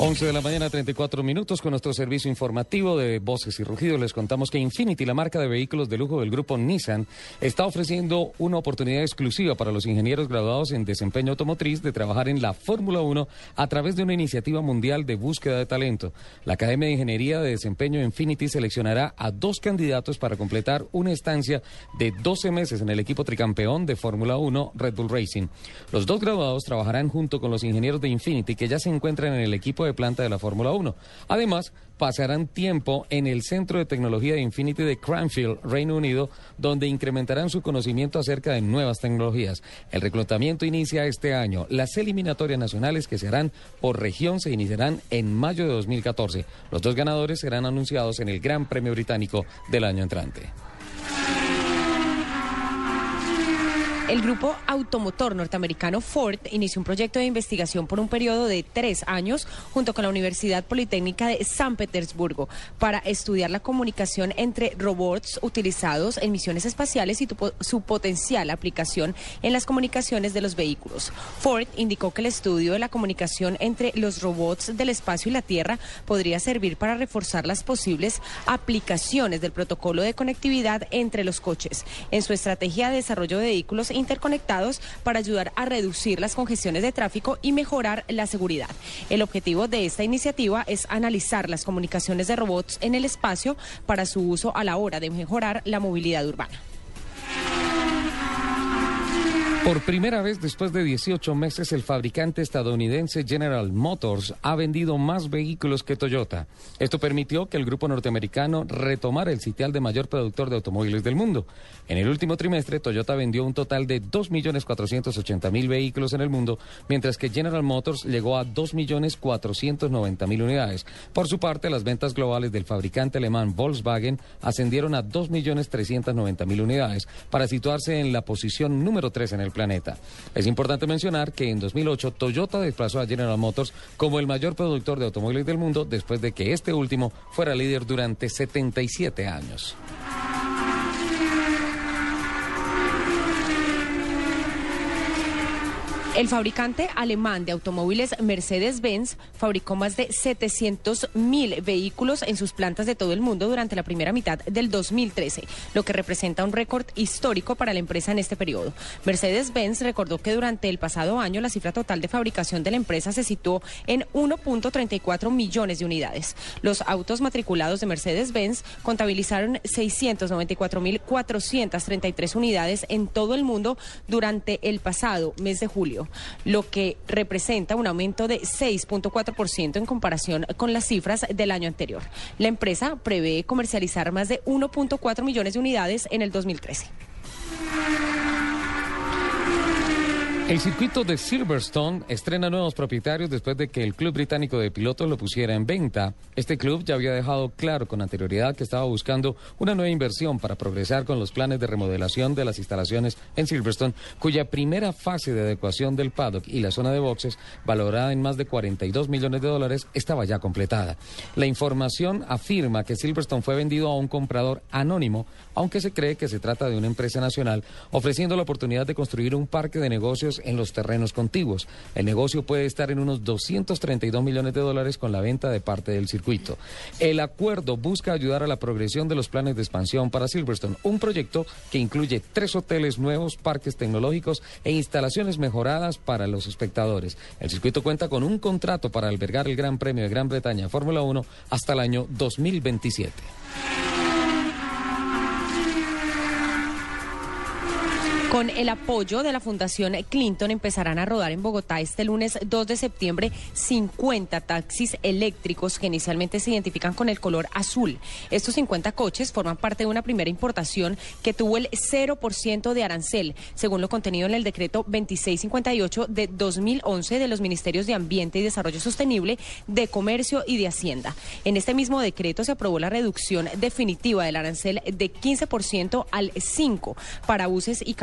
11 de la mañana, 34 minutos con nuestro servicio informativo de Voces y Rugidos. Les contamos que Infinity, la marca de vehículos de lujo del grupo Nissan, está ofreciendo una oportunidad exclusiva para los ingenieros graduados en desempeño automotriz de trabajar en la Fórmula 1 a través de una iniciativa mundial de búsqueda de talento. La Academia de Ingeniería de Desempeño Infinity seleccionará a dos candidatos para completar una estancia de 12 meses en el equipo tricampeón de Fórmula 1 Red Bull Racing. Los dos graduados trabajarán junto con los ingenieros de Infinity que ya se encuentran en el equipo de planta de la Fórmula 1. Además, pasarán tiempo en el Centro de Tecnología de Infinity de Cranfield, Reino Unido, donde incrementarán su conocimiento acerca de nuevas tecnologías. El reclutamiento inicia este año. Las eliminatorias nacionales que se harán por región se iniciarán en mayo de 2014. Los dos ganadores serán anunciados en el Gran Premio Británico del año entrante. El grupo automotor norteamericano Ford inició un proyecto de investigación por un periodo de tres años junto con la Universidad Politécnica de San Petersburgo para estudiar la comunicación entre robots utilizados en misiones espaciales y su potencial aplicación en las comunicaciones de los vehículos. Ford indicó que el estudio de la comunicación entre los robots del espacio y la Tierra podría servir para reforzar las posibles aplicaciones del protocolo de conectividad entre los coches en su estrategia de desarrollo de vehículos interconectados para ayudar a reducir las congestiones de tráfico y mejorar la seguridad. El objetivo de esta iniciativa es analizar las comunicaciones de robots en el espacio para su uso a la hora de mejorar la movilidad urbana. Por primera vez después de 18 meses, el fabricante estadounidense General Motors ha vendido más vehículos que Toyota. Esto permitió que el grupo norteamericano retomara el sitial de mayor productor de automóviles del mundo. En el último trimestre, Toyota vendió un total de 2.480.000 vehículos en el mundo, mientras que General Motors llegó a 2.490.000 unidades. Por su parte, las ventas globales del fabricante alemán Volkswagen ascendieron a 2.390.000 unidades, para situarse en la posición número 3 en el planeta. Es importante mencionar que en 2008 Toyota desplazó a General Motors como el mayor productor de automóviles del mundo después de que este último fuera líder durante 77 años. El fabricante alemán de automóviles Mercedes-Benz fabricó más de 700 mil vehículos en sus plantas de todo el mundo durante la primera mitad del 2013, lo que representa un récord histórico para la empresa en este periodo. Mercedes-Benz recordó que durante el pasado año la cifra total de fabricación de la empresa se situó en 1.34 millones de unidades. Los autos matriculados de Mercedes-Benz contabilizaron 694.433 unidades en todo el mundo durante el pasado mes de julio lo que representa un aumento de 6.4% en comparación con las cifras del año anterior. La empresa prevé comercializar más de 1.4 millones de unidades en el 2013. El circuito de Silverstone estrena nuevos propietarios después de que el club británico de pilotos lo pusiera en venta. Este club ya había dejado claro con anterioridad que estaba buscando una nueva inversión para progresar con los planes de remodelación de las instalaciones en Silverstone, cuya primera fase de adecuación del paddock y la zona de boxes, valorada en más de 42 millones de dólares, estaba ya completada. La información afirma que Silverstone fue vendido a un comprador anónimo, aunque se cree que se trata de una empresa nacional, ofreciendo la oportunidad de construir un parque de negocios en los terrenos contiguos. El negocio puede estar en unos 232 millones de dólares con la venta de parte del circuito. El acuerdo busca ayudar a la progresión de los planes de expansión para Silverstone, un proyecto que incluye tres hoteles nuevos, parques tecnológicos e instalaciones mejoradas para los espectadores. El circuito cuenta con un contrato para albergar el Gran Premio de Gran Bretaña Fórmula 1 hasta el año 2027. Con el apoyo de la Fundación Clinton empezarán a rodar en Bogotá este lunes 2 de septiembre 50 taxis eléctricos que inicialmente se identifican con el color azul. Estos 50 coches forman parte de una primera importación que tuvo el 0% de arancel, según lo contenido en el decreto 2658 de 2011 de los Ministerios de Ambiente y Desarrollo Sostenible, de Comercio y de Hacienda. En este mismo decreto se aprobó la reducción definitiva del arancel de 15% al 5% para buses y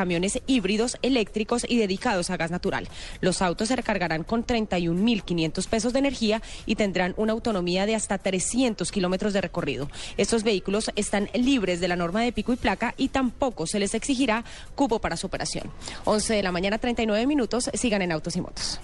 híbridos eléctricos y dedicados a gas natural. Los autos se recargarán con 31.500 pesos de energía y tendrán una autonomía de hasta 300 kilómetros de recorrido. Estos vehículos están libres de la norma de pico y placa y tampoco se les exigirá cupo para su operación. 11 de la mañana, 39 minutos. Sigan en Autos y Motos.